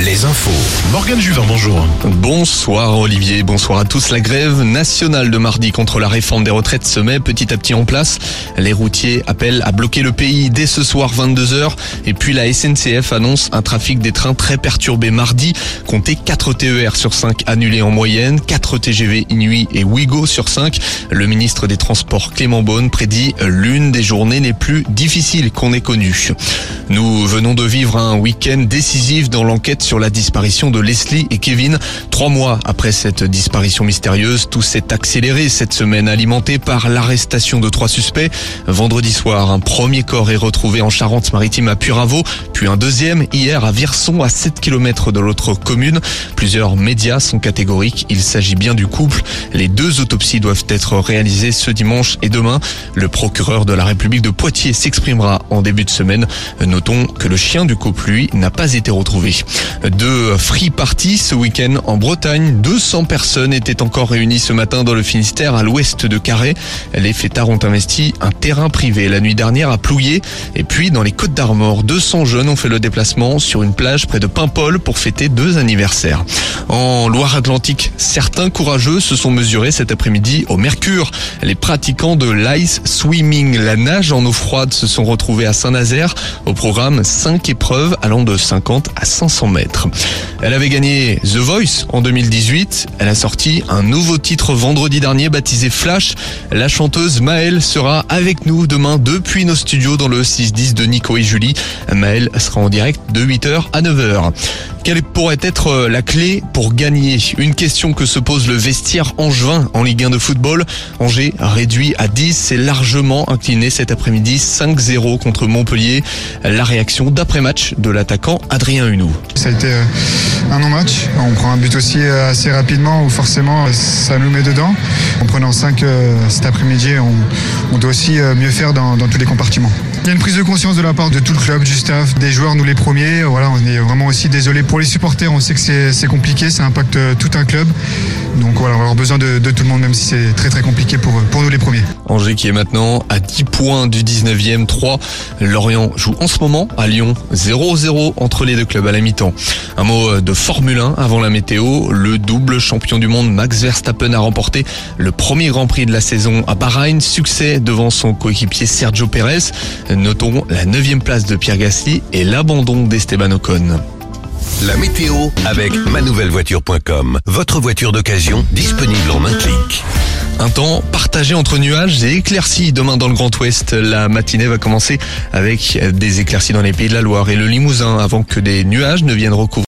Les infos. Morgane Juvin, bonjour. Bonsoir Olivier, bonsoir à tous. La grève nationale de mardi contre la réforme des retraites se met petit à petit en place. Les routiers appellent à bloquer le pays dès ce soir 22h. Et puis la SNCF annonce un trafic des trains très perturbé mardi. Comptez 4 TER sur 5 annulés en moyenne, 4 TGV Inuit et Ouigo sur 5. Le ministre des Transports Clément Beaune prédit l'une des journées les plus difficiles qu'on ait connues. Nous venons de vivre un week-end décisif dans l'enquête sur la disparition de Leslie et Kevin. Trois mois après cette disparition mystérieuse, tout s'est accéléré cette semaine, alimenté par l'arrestation de trois suspects. Vendredi soir, un premier corps est retrouvé en Charente-Maritime à Puravo, puis un deuxième hier à Virson, à 7 km de l'autre commune. Plusieurs médias sont catégoriques, il s'agit bien du couple. Les deux autopsies doivent être réalisées ce dimanche et demain. Le procureur de la République de Poitiers s'exprimera en début de semaine. Notons que le chien du couple, lui, n'a pas été retrouvé. Deux free parties ce week-end en Bretagne. 200 personnes étaient encore réunies ce matin dans le Finistère à l'ouest de Carré. Les fêtards ont investi un terrain privé la nuit dernière à Plouillé. Et puis dans les Côtes d'Armor, 200 jeunes ont fait le déplacement sur une plage près de Paimpol pour fêter deux anniversaires. En Loire-Atlantique, certains courageux se sont mesurés cet après-midi au Mercure. Les pratiquants de l'ice swimming, la nage en eau froide, se sont retrouvés à Saint-Nazaire. Au programme, 5 épreuves allant de 50 à 500 mètres. Elle avait gagné The Voice en 2018. Elle a sorti un nouveau titre vendredi dernier baptisé Flash. La chanteuse Maëlle sera avec nous demain depuis nos studios dans le 6-10 de Nico et Julie. Maëlle sera en direct de 8h à 9h. Quelle pourrait être la clé pour gagner? Une question que se pose le vestiaire angevin en Ligue 1 de football. Angers réduit à 10, c'est largement incliné cet après-midi 5-0 contre Montpellier. La réaction d'après-match de l'attaquant Adrien Hunou. Ça a été euh, un non-match. On prend un but aussi euh, assez rapidement où forcément euh, ça nous met dedans. En prenant 5 cet après-midi, on, doit aussi mieux faire dans tous les compartiments. Il y a une prise de conscience de la part de tout le club, du staff, des joueurs, nous les premiers. Voilà, on est vraiment aussi désolé pour les supporters. On sait que c'est compliqué, ça impacte tout un club. Donc voilà, on va avoir besoin de, tout le monde, même si c'est très très compliqué pour, pour nous les premiers. Angers qui est maintenant à 10 points du 19e 3. Lorient joue en ce moment à Lyon 0-0 entre les deux clubs à la mi-temps. Un mot de Formule 1 avant la météo. Le double champion du monde Max Verstappen a remporté le premier Grand Prix de la saison à Bahreïn. Succès devant son coéquipier Sergio Pérez. Notons la 9 place de Pierre Gasly et l'abandon d'Esteban Ocon. La météo avec manouvellevoiture.com. Votre voiture d'occasion disponible en un clic. Un temps partagé entre nuages et éclaircies demain dans le Grand Ouest. La matinée va commencer avec des éclaircies dans les pays de la Loire et le Limousin avant que des nuages ne viennent recouvrir